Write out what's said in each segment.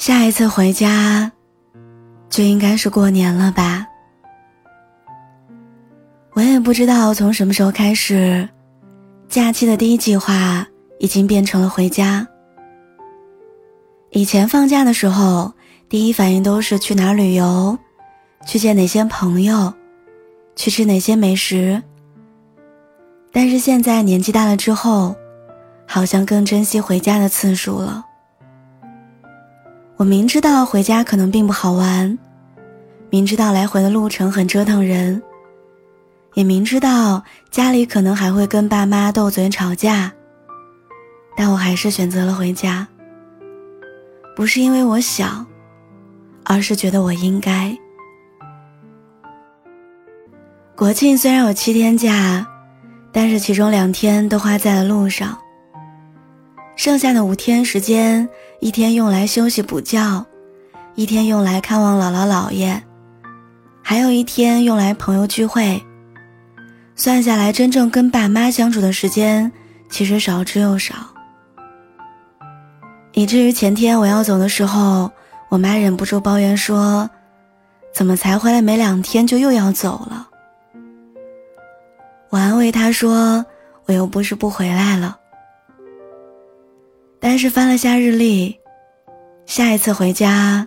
下一次回家，就应该是过年了吧？我也不知道从什么时候开始，假期的第一计划已经变成了回家。以前放假的时候，第一反应都是去哪儿旅游，去见哪些朋友，去吃哪些美食。但是现在年纪大了之后，好像更珍惜回家的次数了。我明知道回家可能并不好玩，明知道来回的路程很折腾人，也明知道家里可能还会跟爸妈斗嘴吵架，但我还是选择了回家。不是因为我想，而是觉得我应该。国庆虽然有七天假，但是其中两天都花在了路上。剩下的五天时间，一天用来休息补觉，一天用来看望姥姥姥爷，还有一天用来朋友聚会。算下来，真正跟爸妈相处的时间其实少之又少。以至于前天我要走的时候，我妈忍不住抱怨说：“怎么才回来没两天就又要走了？”我安慰她说：“我又不是不回来了。”但是翻了下日历，下一次回家，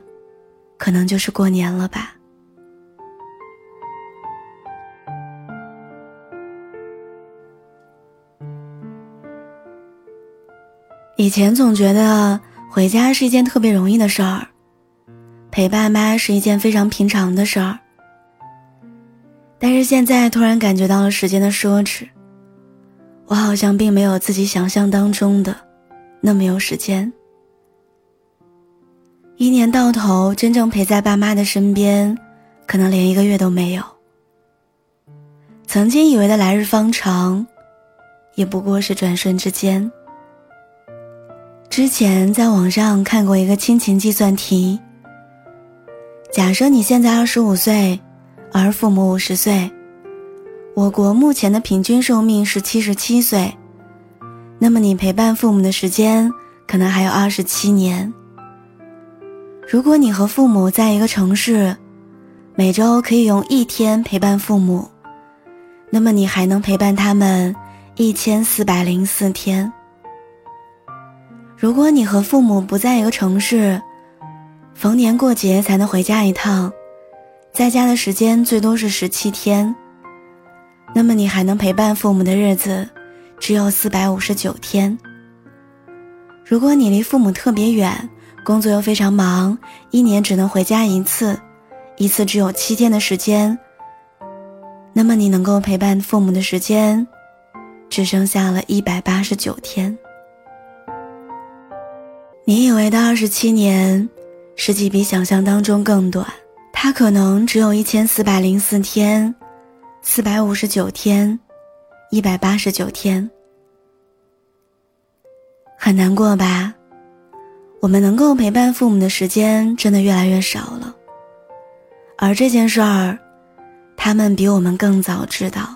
可能就是过年了吧。以前总觉得回家是一件特别容易的事儿，陪爸妈是一件非常平常的事儿。但是现在突然感觉到了时间的奢侈，我好像并没有自己想象当中的。那么有时间，一年到头真正陪在爸妈的身边，可能连一个月都没有。曾经以为的来日方长，也不过是转瞬之间。之前在网上看过一个亲情计算题：假设你现在二十五岁，而父母五十岁，我国目前的平均寿命是七十七岁。那么你陪伴父母的时间可能还有二十七年。如果你和父母在一个城市，每周可以用一天陪伴父母，那么你还能陪伴他们一千四百零四天。如果你和父母不在一个城市，逢年过节才能回家一趟，在家的时间最多是十七天，那么你还能陪伴父母的日子。只有四百五十九天。如果你离父母特别远，工作又非常忙，一年只能回家一次，一次只有七天的时间，那么你能够陪伴父母的时间，只剩下了一百八十九天。你以为的二十七年，实际比想象当中更短，它可能只有一千四百零四天，四百五十九天。一百八十九天，很难过吧？我们能够陪伴父母的时间真的越来越少了，而这件事儿，他们比我们更早知道。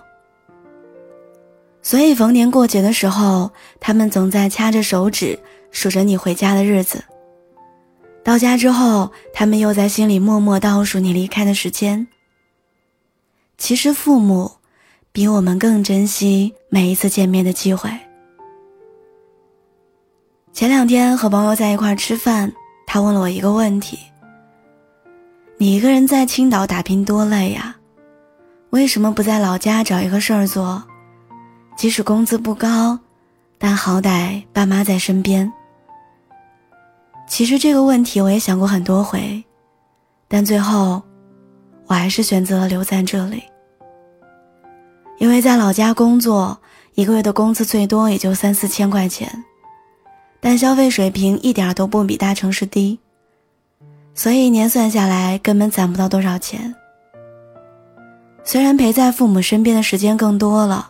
所以逢年过节的时候，他们总在掐着手指数着你回家的日子。到家之后，他们又在心里默默倒数你离开的时间。其实父母。比我们更珍惜每一次见面的机会。前两天和朋友在一块吃饭，他问了我一个问题：“你一个人在青岛打拼多累呀？为什么不在老家找一个事儿做？即使工资不高，但好歹爸妈在身边。”其实这个问题我也想过很多回，但最后，我还是选择了留在这里。因为在老家工作，一个月的工资最多也就三四千块钱，但消费水平一点都不比大城市低，所以一年算下来根本攒不到多少钱。虽然陪在父母身边的时间更多了，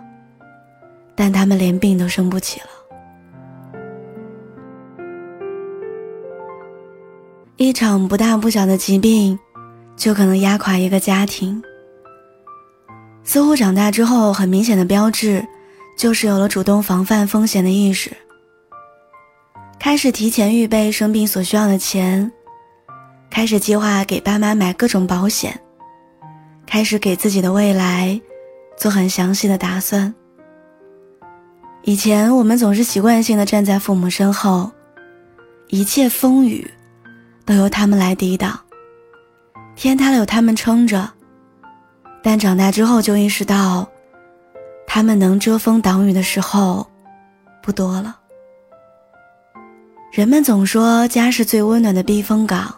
但他们连病都生不起了。一场不大不小的疾病，就可能压垮一个家庭。似乎长大之后，很明显的标志，就是有了主动防范风险的意识，开始提前预备生病所需要的钱，开始计划给爸妈买各种保险，开始给自己的未来做很详细的打算。以前我们总是习惯性的站在父母身后，一切风雨都由他们来抵挡，天塌了有他们撑着。但长大之后就意识到，他们能遮风挡雨的时候不多了。人们总说家是最温暖的避风港，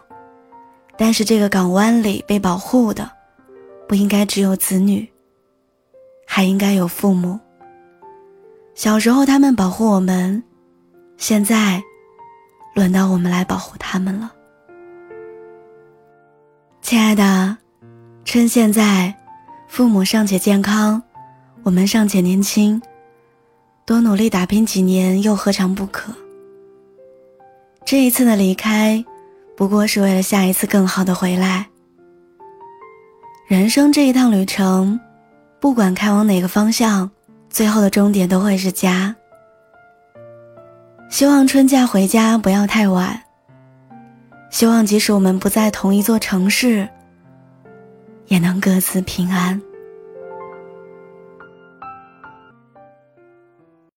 但是这个港湾里被保护的，不应该只有子女，还应该有父母。小时候他们保护我们，现在轮到我们来保护他们了。亲爱的，趁现在父母尚且健康，我们尚且年轻，多努力打拼几年又何尝不可？这一次的离开，不过是为了下一次更好的回来。人生这一趟旅程，不管开往哪个方向。最后的终点都会是家。希望春假回家不要太晚。希望即使我们不在同一座城市，也能各自平安。